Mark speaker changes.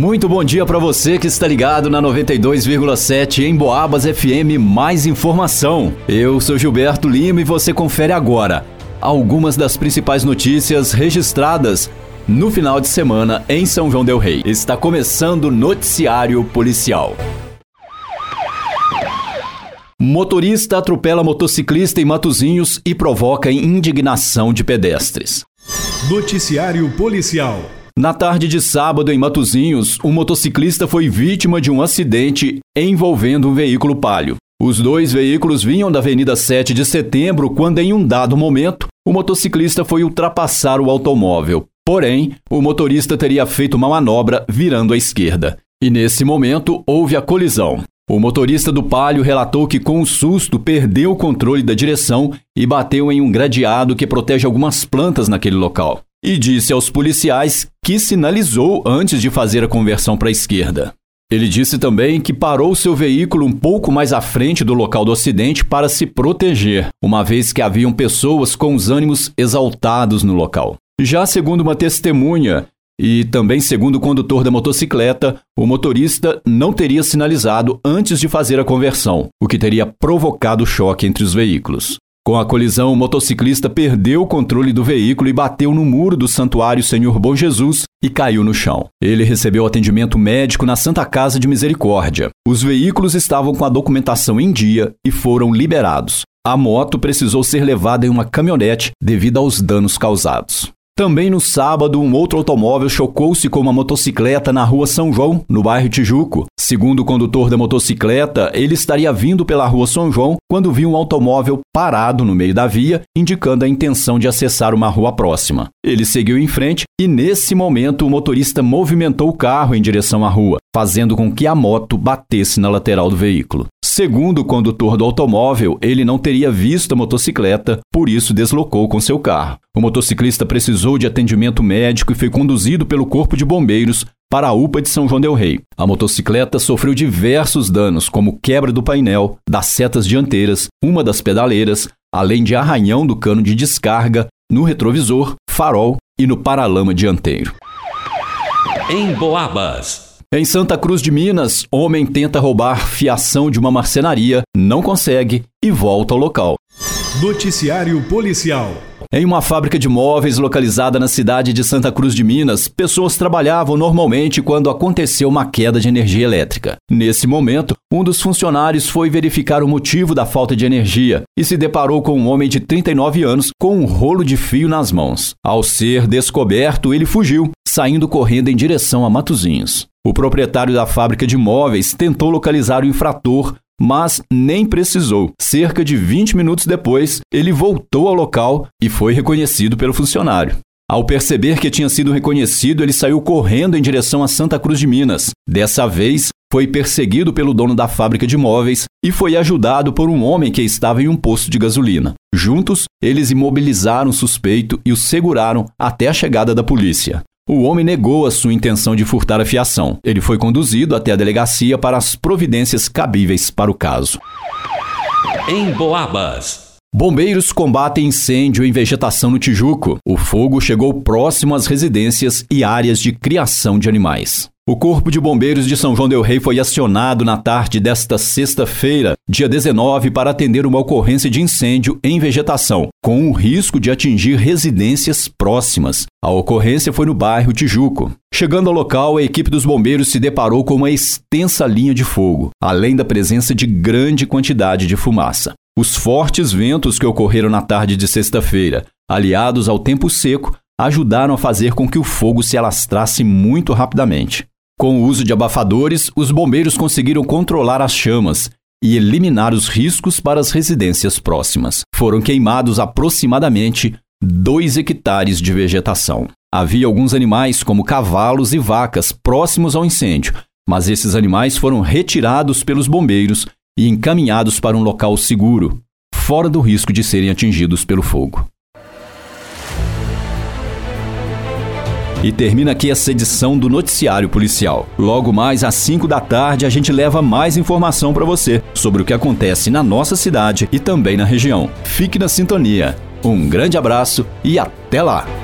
Speaker 1: Muito bom dia para você que está ligado na 92,7 em Boabas FM. Mais informação. Eu sou Gilberto Lima e você confere agora algumas das principais notícias registradas no final de semana em São João del Rei. Está começando o noticiário policial. Motorista atropela motociclista em Matozinhos e provoca indignação de pedestres.
Speaker 2: Noticiário policial.
Speaker 1: Na tarde de sábado, em Matozinhos, um motociclista foi vítima de um acidente envolvendo um veículo palio. Os dois veículos vinham da Avenida 7 de Setembro quando, em um dado momento, o motociclista foi ultrapassar o automóvel. Porém, o motorista teria feito uma manobra virando à esquerda. E nesse momento houve a colisão. O motorista do Palio relatou que, com o susto, perdeu o controle da direção e bateu em um gradeado que protege algumas plantas naquele local e disse aos policiais que sinalizou antes de fazer a conversão para a esquerda. Ele disse também que parou seu veículo um pouco mais à frente do local do acidente para se proteger, uma vez que haviam pessoas com os ânimos exaltados no local. Já segundo uma testemunha, e também segundo o condutor da motocicleta, o motorista não teria sinalizado antes de fazer a conversão, o que teria provocado choque entre os veículos. Com a colisão, o motociclista perdeu o controle do veículo e bateu no muro do Santuário Senhor Bom Jesus e caiu no chão. Ele recebeu atendimento médico na Santa Casa de Misericórdia. Os veículos estavam com a documentação em dia e foram liberados. A moto precisou ser levada em uma caminhonete devido aos danos causados. Também no sábado, um outro automóvel chocou-se com uma motocicleta na rua São João, no bairro Tijuco. Segundo o condutor da motocicleta, ele estaria vindo pela rua São João quando viu um automóvel parado no meio da via, indicando a intenção de acessar uma rua próxima. Ele seguiu em frente e, nesse momento, o motorista movimentou o carro em direção à rua, fazendo com que a moto batesse na lateral do veículo. Segundo o condutor do automóvel, ele não teria visto a motocicleta, por isso deslocou com seu carro. O motociclista precisou de atendimento médico e foi conduzido pelo Corpo de Bombeiros para a UPA de São João del Rei. A motocicleta sofreu diversos danos, como quebra do painel, das setas dianteiras, uma das pedaleiras, além de arranhão do cano de descarga, no retrovisor, farol e no paralama dianteiro.
Speaker 2: Em Boabas.
Speaker 1: Em Santa Cruz de Minas, homem tenta roubar fiação de uma marcenaria, não consegue e volta ao local.
Speaker 2: Noticiário policial.
Speaker 1: Em uma fábrica de móveis localizada na cidade de Santa Cruz de Minas, pessoas trabalhavam normalmente quando aconteceu uma queda de energia elétrica. Nesse momento, um dos funcionários foi verificar o motivo da falta de energia e se deparou com um homem de 39 anos com um rolo de fio nas mãos. Ao ser descoberto, ele fugiu, saindo correndo em direção a Matozinhos. O proprietário da fábrica de móveis tentou localizar o infrator, mas nem precisou. Cerca de 20 minutos depois, ele voltou ao local e foi reconhecido pelo funcionário. Ao perceber que tinha sido reconhecido, ele saiu correndo em direção a Santa Cruz de Minas. Dessa vez, foi perseguido pelo dono da fábrica de móveis e foi ajudado por um homem que estava em um posto de gasolina. Juntos, eles imobilizaram o suspeito e o seguraram até a chegada da polícia. O homem negou a sua intenção de furtar a fiação. Ele foi conduzido até a delegacia para as providências cabíveis para o caso.
Speaker 2: Em Boabas.
Speaker 1: Bombeiros combatem incêndio em vegetação no Tijuco. O fogo chegou próximo às residências e áreas de criação de animais. O Corpo de Bombeiros de São João Del Rei foi acionado na tarde desta sexta-feira, dia 19, para atender uma ocorrência de incêndio em vegetação, com o risco de atingir residências próximas. A ocorrência foi no bairro Tijuco. Chegando ao local, a equipe dos bombeiros se deparou com uma extensa linha de fogo, além da presença de grande quantidade de fumaça. Os fortes ventos que ocorreram na tarde de sexta-feira, aliados ao tempo seco, ajudaram a fazer com que o fogo se alastrasse muito rapidamente. Com o uso de abafadores, os bombeiros conseguiram controlar as chamas e eliminar os riscos para as residências próximas. Foram queimados aproximadamente 2 hectares de vegetação. Havia alguns animais, como cavalos e vacas, próximos ao incêndio, mas esses animais foram retirados pelos bombeiros e encaminhados para um local seguro, fora do risco de serem atingidos pelo fogo. E termina aqui essa edição do Noticiário Policial. Logo mais às 5 da tarde, a gente leva mais informação para você sobre o que acontece na nossa cidade e também na região. Fique na sintonia. Um grande abraço e até lá!